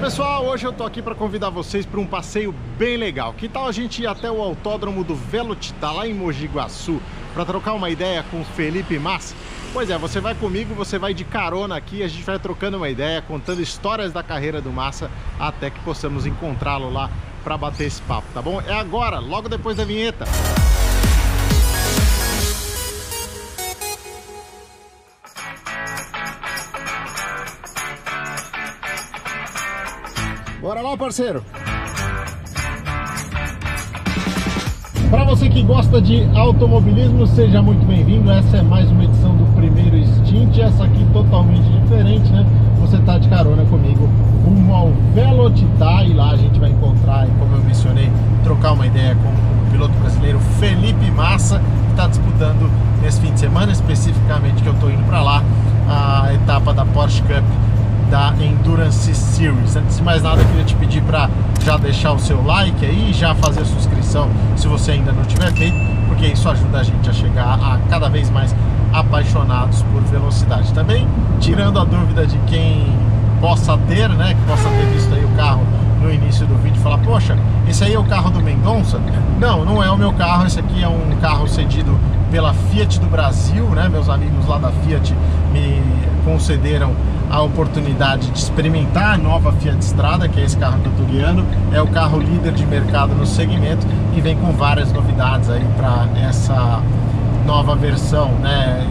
pessoal, hoje eu tô aqui para convidar vocês para um passeio bem legal. Que tal a gente ir até o autódromo do Velotitá, lá em Mogi Guaçu, para trocar uma ideia com o Felipe Massa? Pois é, você vai comigo, você vai de carona aqui, a gente vai trocando uma ideia, contando histórias da carreira do Massa, até que possamos encontrá-lo lá para bater esse papo, tá bom? É agora, logo depois da vinheta. Bora lá, parceiro! Para você que gosta de automobilismo, seja muito bem-vindo. Essa é mais uma edição do primeiro Stint. Essa aqui totalmente diferente, né? Você tá de carona comigo rumo ao Velotitá e lá a gente vai encontrar, como eu mencionei, trocar uma ideia com o piloto brasileiro Felipe Massa, que está disputando nesse fim de semana, especificamente que eu estou indo para lá, a etapa da Porsche Cup da Endurance Series. Antes de mais nada, eu queria te pedir para já deixar o seu like aí, já fazer a sua inscrição se você ainda não tiver feito, porque isso ajuda a gente a chegar a cada vez mais apaixonados por velocidade. Também tirando a dúvida de quem possa ter, né, que possa ter visto aí o carro no início do vídeo falar, poxa, esse aí é o carro do Mendonça? Não, não é o meu carro, esse aqui é um carro cedido pela Fiat do Brasil, né? Meus amigos lá da Fiat me concederam a oportunidade de experimentar a nova Fiat Strada, que é esse carro que eu guiando. É o carro líder de mercado no segmento e vem com várias novidades aí para essa nova versão, né?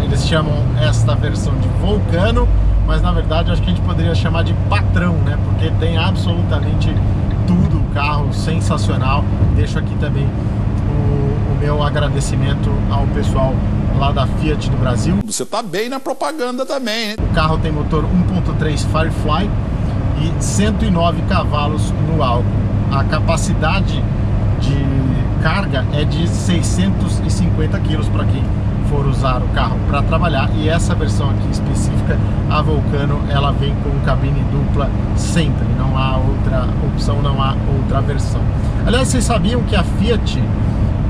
É, eles chamam esta versão de Vulcano, mas na verdade acho que a gente poderia chamar de patrão, né? Porque tem absolutamente tudo, o carro sensacional. Deixo aqui também o, o meu agradecimento ao pessoal lá da Fiat do Brasil. Você tá bem na propaganda também, hein? O carro tem motor 1.3 Firefly e 109 cavalos no álcool. A capacidade de carga é de 650 quilos para quem for usar o carro para trabalhar e essa versão aqui específica, a Vulcano, ela vem com cabine dupla sempre, não há outra opção, não há outra versão. Aliás, vocês sabiam que a Fiat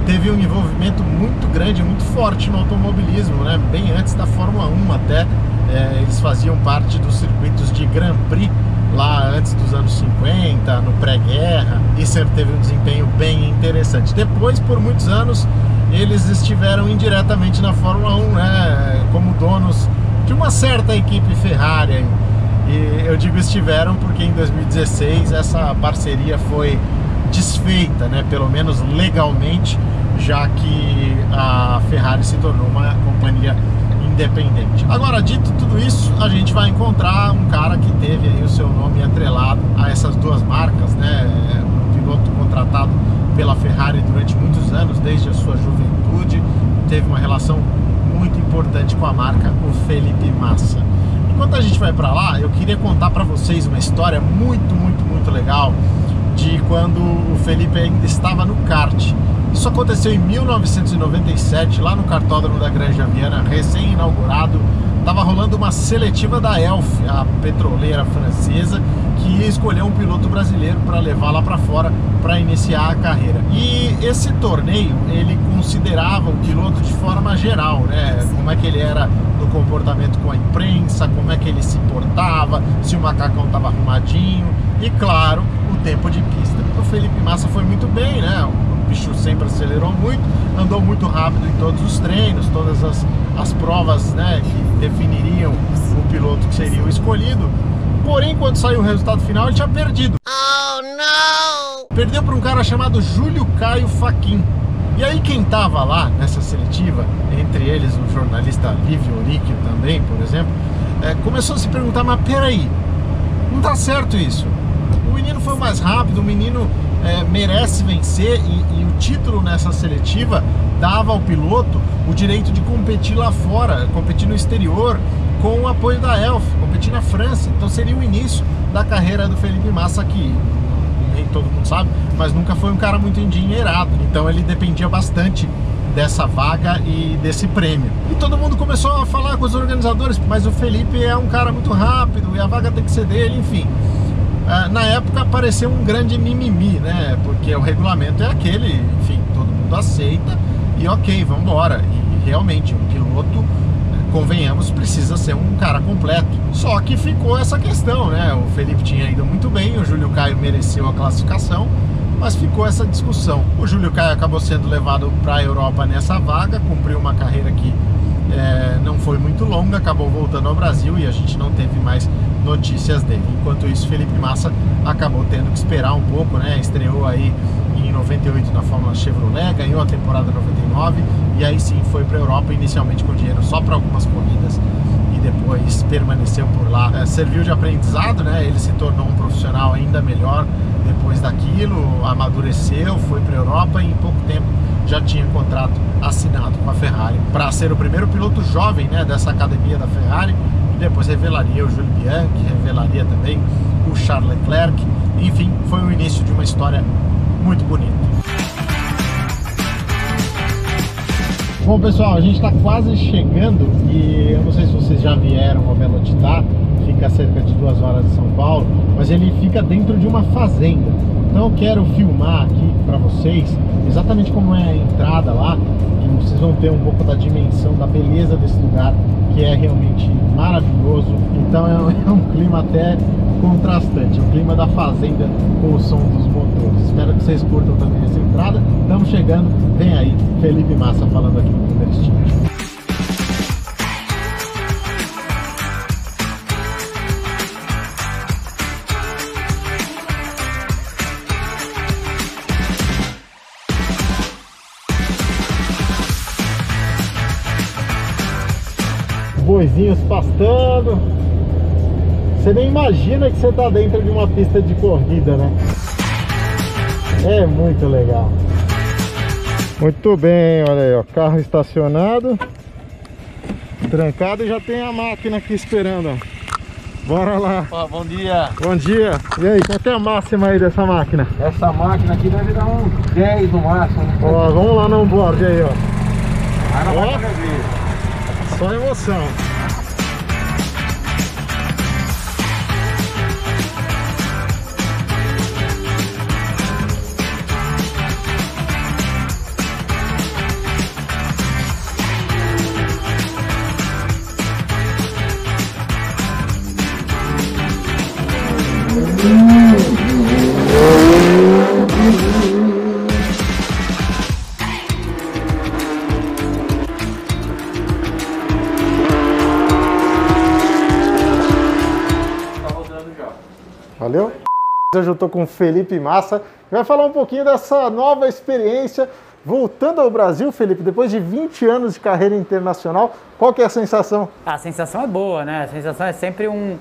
teve um envolvimento muito grande, muito forte no automobilismo, né? Bem antes da Fórmula 1 até, é, eles faziam parte dos circuitos de Grand Prix lá antes dos anos 50, no pré-guerra, e sempre teve um desempenho bem interessante. Depois, por muitos anos, eles estiveram indiretamente na Fórmula 1, né? Como donos de uma certa equipe Ferrari. E eu digo estiveram porque em 2016 essa parceria foi desfeita, né? Pelo menos legalmente já que a Ferrari se tornou uma companhia independente. Agora, dito tudo isso, a gente vai encontrar um cara que teve aí o seu nome atrelado a essas duas marcas, né? Um piloto contratado pela Ferrari durante muitos anos, desde a sua juventude, teve uma relação muito importante com a marca, o Felipe Massa. Enquanto a gente vai para lá, eu queria contar para vocês uma história muito, muito, muito legal de quando o Felipe ainda estava no kart. Isso aconteceu em 1997, lá no cartódromo da Granja Viana, recém-inaugurado. Estava rolando uma seletiva da Elf, a petroleira francesa, que ia escolher um piloto brasileiro para levar lá para fora para iniciar a carreira. E esse torneio, ele considerava o piloto de forma geral, né? Como é que ele era no comportamento com a imprensa, como é que ele se portava, se o macacão estava arrumadinho e, claro, o tempo de pista. O Felipe Massa foi muito bem, né? Bicho sempre acelerou muito, andou muito rápido em todos os treinos, todas as, as provas né, que definiriam o piloto que seria o escolhido. Porém, quando saiu o resultado final, ele tinha perdido. Oh, não! Perdeu para um cara chamado Júlio Caio Faquin. E aí quem tava lá nessa seletiva, entre eles o jornalista Lívio Oríquio também, por exemplo, é, começou a se perguntar, mas peraí, não tá certo isso. O menino foi mais rápido, o menino é, merece vencer e, e, o título nessa seletiva dava ao piloto o direito de competir lá fora, competir no exterior com o apoio da Elf, competir na França. Então seria o início da carreira do Felipe Massa que nem todo mundo sabe, mas nunca foi um cara muito endinheirado. Então ele dependia bastante dessa vaga e desse prêmio. E todo mundo começou a falar com os organizadores, mas o Felipe é um cara muito rápido e a vaga tem que ser dele, enfim. Ah, na época apareceu um grande mimimi, né? Porque o regulamento é aquele, enfim, todo mundo aceita e ok, vamos embora. E realmente, um piloto convenhamos, precisa ser um cara completo. Só que ficou essa questão, né? O Felipe tinha ido muito bem, o Júlio Caio mereceu a classificação, mas ficou essa discussão. O Júlio Caio acabou sendo levado para a Europa nessa vaga, cumpriu uma carreira que é, não foi muito longa, acabou voltando ao Brasil e a gente não teve mais notícias dele. Enquanto isso, Felipe Massa acabou tendo que esperar um pouco, né? Estreou aí em 98 na Fórmula Chevrolet, ganhou a temporada 99 e aí sim foi para a Europa inicialmente com dinheiro só para algumas corridas e depois permaneceu por lá. É, serviu de aprendizado, né? Ele se tornou um profissional ainda melhor depois daquilo, amadureceu, foi para a Europa e em pouco tempo já tinha contrato assinado com a Ferrari para ser o primeiro piloto jovem né, dessa academia da Ferrari depois revelaria o Júlio Bianchi, revelaria também o Charles Leclerc. Enfim, foi o início de uma história muito bonita. Bom pessoal, a gente está quase chegando e eu não sei se vocês já vieram ao Belo Titá, fica a cerca de duas horas de São Paulo, mas ele fica dentro de uma fazenda. Então eu quero filmar aqui para vocês exatamente como é a entrada lá vocês vão ter um pouco da dimensão, da beleza desse lugar que é realmente maravilhoso. Então é um, é um clima até contrastante, o clima da fazenda com o som dos motores. Espero que vocês curtam também essa entrada. Estamos chegando, vem aí Felipe Massa falando aqui no primeiro estilo. Boizinhos pastando. Você nem imagina que você está dentro de uma pista de corrida, né? É muito legal. Muito bem, olha aí, ó, carro estacionado, trancado e já tem a máquina aqui esperando, ó. Bora lá. Ó, bom dia. Bom dia. E aí, qual é a máxima aí dessa máquina? Essa máquina aqui deve dar uns 10 no máximo. Né? Ó, vamos lá no board aí, ó. Ó, Só emoção. Valeu? Hoje eu estou com o Felipe Massa, que vai falar um pouquinho dessa nova experiência voltando ao Brasil, Felipe, depois de 20 anos de carreira internacional. Qual que é a sensação? A sensação é boa, né? A sensação é sempre um,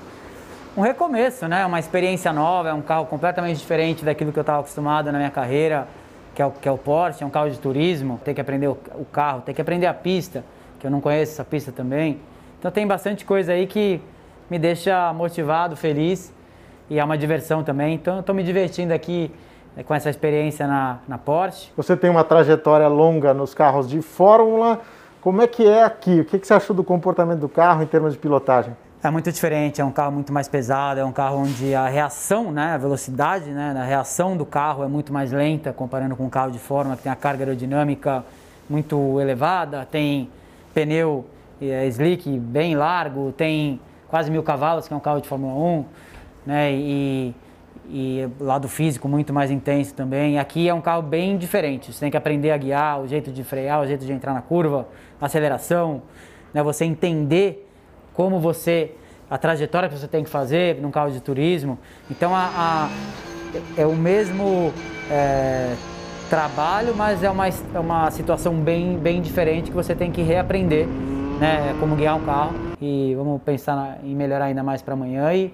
um recomeço, né? Uma experiência nova, é um carro completamente diferente daquilo que eu estava acostumado na minha carreira, que é, o, que é o Porsche, é um carro de turismo. Tem que aprender o, o carro, tem que aprender a pista, que eu não conheço essa pista também. Então tem bastante coisa aí que me deixa motivado, feliz e é uma diversão também. Então eu estou me divertindo aqui né, com essa experiência na, na Porsche. Você tem uma trajetória longa nos carros de Fórmula. Como é que é aqui? O que, que você achou do comportamento do carro em termos de pilotagem? É muito diferente, é um carro muito mais pesado, é um carro onde a reação, né, a velocidade, né, a reação do carro é muito mais lenta comparando com um carro de forma que tem a carga aerodinâmica muito elevada, tem pneu é, slick bem largo, tem quase mil cavalos, que é um carro de Fórmula 1, né, e, e lado físico muito mais intenso também. Aqui é um carro bem diferente, você tem que aprender a guiar, o jeito de frear, o jeito de entrar na curva, aceleração, né, você entender como você a trajetória que você tem que fazer num carro de turismo. Então a, a é o mesmo é, trabalho, mas é uma, é uma situação bem, bem diferente que você tem que reaprender né, como guiar um carro. E vamos pensar em melhorar ainda mais para amanhã e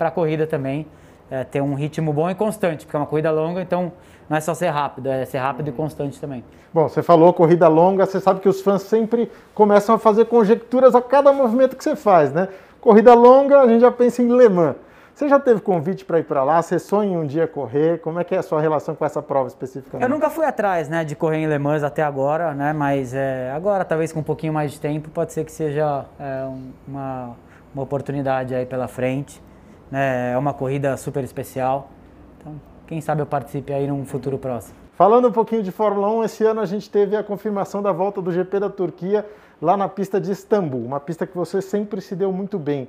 para a corrida também. É, ter um ritmo bom e constante, porque é uma corrida longa, então não é só ser rápido, é ser rápido e constante também. Bom, você falou corrida longa, você sabe que os fãs sempre começam a fazer conjecturas a cada movimento que você faz, né? Corrida longa, a gente já pensa em Le Mans. Você já teve convite para ir para lá? Você sonha um dia correr? Como é que é a sua relação com essa prova especificamente? Eu nunca fui atrás, né, de correr em Le Mans até agora, né? Mas é, agora, talvez com um pouquinho mais de tempo, pode ser que seja é, uma, uma oportunidade aí pela frente. Né? É uma corrida super especial. Então, quem sabe eu participe aí num futuro próximo. Falando um pouquinho de Fórmula 1, esse ano a gente teve a confirmação da volta do GP da Turquia lá na pista de Istambul, uma pista que você sempre se deu muito bem.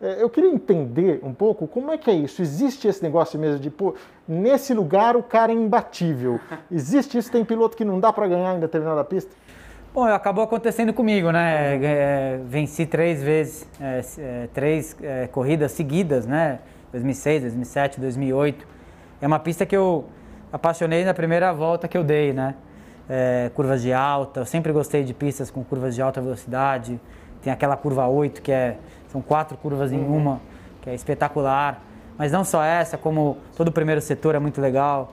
É, eu queria entender um pouco como é que é isso. Existe esse negócio mesmo de, pô, nesse lugar o cara é imbatível. Existe isso? Tem piloto que não dá para ganhar em determinada pista? Bom, acabou acontecendo comigo, né? É, venci três vezes, é, é três é, corridas seguidas, né? 2006, 2007, 2008. É uma pista que eu apaixonei na primeira volta que eu dei, né? É, curvas de alta, eu sempre gostei de pistas com curvas de alta velocidade. Tem aquela curva 8 que é são quatro curvas em uhum. uma, que é espetacular. Mas não só essa, como todo o primeiro setor é muito legal.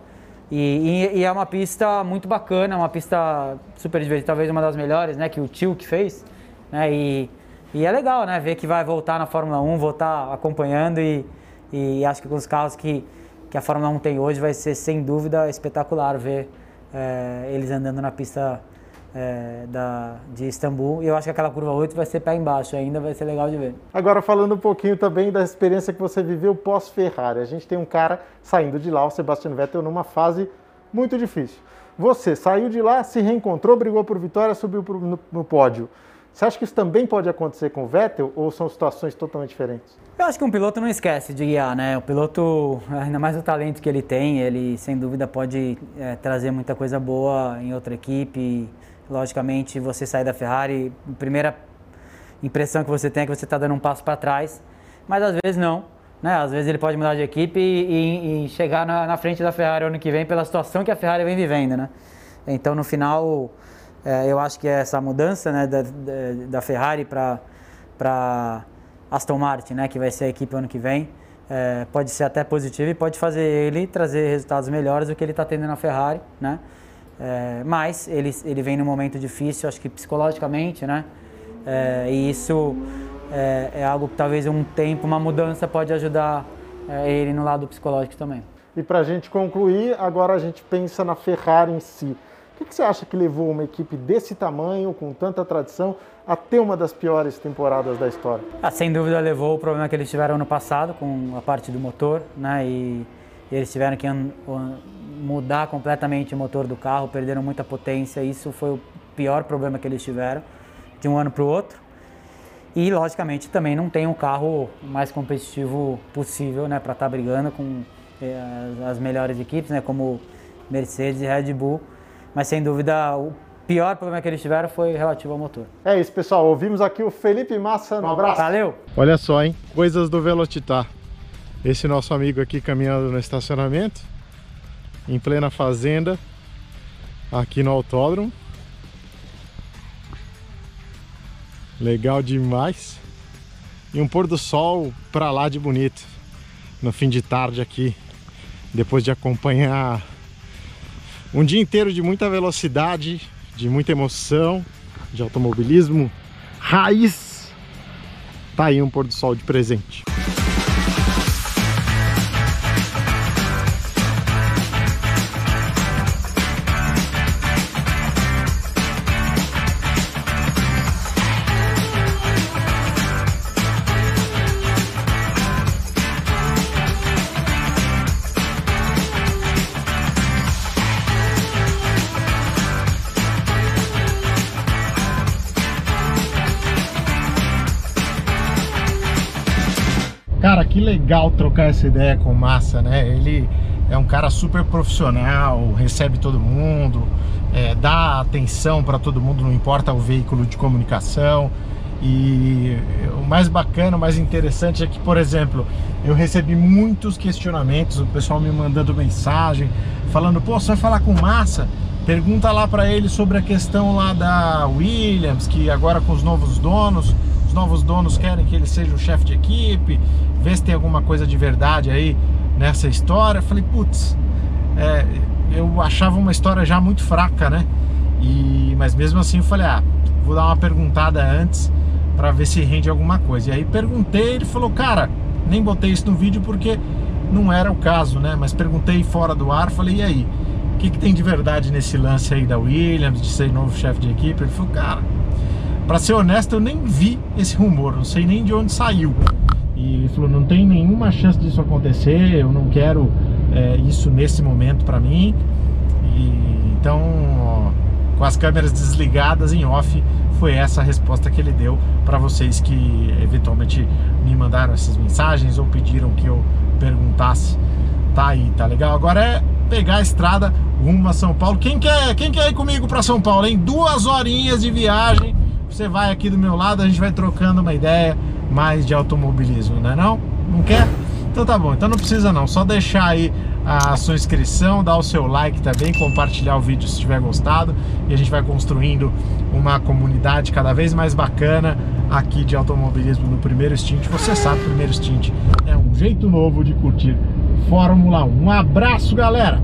E, e, e, é uma pista muito bacana, uma pista super divertida, talvez uma das melhores, né? Que o Tio que fez. Né, e, e é legal, né? Ver que vai voltar na Fórmula 1, voltar acompanhando e, e acho que com os carros que, que a Fórmula 1 tem hoje vai ser sem dúvida espetacular ver é, eles andando na pista é, da, de Istambul. E eu acho que aquela curva 8 vai ser pé embaixo ainda, vai ser legal de ver. Agora, falando um pouquinho também da experiência que você viveu pós-Ferrari. A gente tem um cara saindo de lá, o Sebastian Vettel, numa fase muito difícil. Você saiu de lá, se reencontrou, brigou por vitória, subiu pro, no, no pódio. Você acha que isso também pode acontecer com o Vettel ou são situações totalmente diferentes? Eu acho que um piloto não esquece de guiar, né? O piloto, ainda mais o talento que ele tem, ele sem dúvida pode é, trazer muita coisa boa em outra equipe. Logicamente, você sair da Ferrari, a primeira impressão que você tem é que você está dando um passo para trás, mas às vezes não. Né? Às vezes ele pode mudar de equipe e, e chegar na, na, frente da Ferrari ano que vem pela situação que a Ferrari vem vivendo. Né? Então, no final, é, eu acho que essa mudança né, da, da, Ferrari para Aston Martin, né, que vai ser a equipe ano que vem, é, pode ser até positivo e pode fazer ele trazer resultados melhores do que ele está tendo na Ferrari. Né? É, mas ele, ele vem num momento difícil, acho que psicologicamente, né? É, e isso é, é, algo que talvez um tempo, uma mudança pode ajudar é, ele no lado psicológico também. E para a gente concluir, agora a gente pensa na Ferrari em si. O que, que, você acha que levou uma equipe desse tamanho, com tanta tradição, a ter uma das piores temporadas da história? Ah, sem dúvida levou o problema que eles tiveram ano passado com a parte do motor, né? E, e eles tiveram que mudar completamente o motor do carro, perderam muita potência. Isso foi o pior problema que eles tiveram de um ano para o outro. E, logicamente, também não tem um carro mais competitivo possível né, para estar tá brigando com eh, as melhores equipes, né, como Mercedes e Red Bull. Mas, sem dúvida, o pior problema que eles tiveram foi relativo ao motor. É isso, pessoal. Ouvimos aqui o Felipe Massa. Um abraço. Valeu. Olha só, hein? Coisas do Velocitar. Esse nosso amigo aqui caminhando no estacionamento em plena fazenda aqui no autódromo. Legal demais. E um pôr do sol pra lá de bonito no fim de tarde aqui, depois de acompanhar um dia inteiro de muita velocidade, de muita emoção, de automobilismo raiz. Tá aí um pôr do sol de presente. Que legal trocar essa ideia com o Massa, né? Ele é um cara super profissional, recebe todo mundo, é, dá atenção para todo mundo, não importa o veículo de comunicação. E o mais bacana, o mais interessante é que, por exemplo, eu recebi muitos questionamentos, o pessoal me mandando mensagem, falando, pô, você vai falar com Massa? Pergunta lá para ele sobre a questão lá da Williams, que agora com os novos donos, os novos donos querem que ele seja o chefe de equipe, ver se tem alguma coisa de verdade aí nessa história. Eu falei, putz, é, eu achava uma história já muito fraca, né? E, mas mesmo assim eu falei, ah, vou dar uma perguntada antes para ver se rende alguma coisa. E aí perguntei, ele falou, cara, nem botei isso no vídeo porque não era o caso, né? Mas perguntei fora do ar, falei, e aí? O que, que tem de verdade nesse lance aí da Williams, de ser novo chefe de equipe? Ele falou, cara, Pra ser honesto, eu nem vi esse rumor, não sei nem de onde saiu. E ele falou, não tem nenhuma chance disso acontecer, eu não quero é, isso nesse momento pra mim. E, então, ó, com as câmeras desligadas em off, foi essa a resposta que ele deu para vocês que eventualmente me mandaram essas mensagens ou pediram que eu perguntasse. Tá aí, tá legal? Agora é pegar a estrada rumo a São Paulo. Quem quer, quem quer ir comigo para São Paulo, hein? Duas horinhas de viagem. Você vai aqui do meu lado, a gente vai trocando uma ideia mais de automobilismo, não é não? Não quer? Então tá bom, então não precisa não, só deixar aí a sua inscrição, dar o seu like também, compartilhar o vídeo se tiver gostado e a gente vai construindo uma comunidade cada vez mais bacana aqui de automobilismo no Primeiro Stint. Você sabe, Primeiro Stint é um jeito novo de curtir Fórmula 1. Um abraço, galera!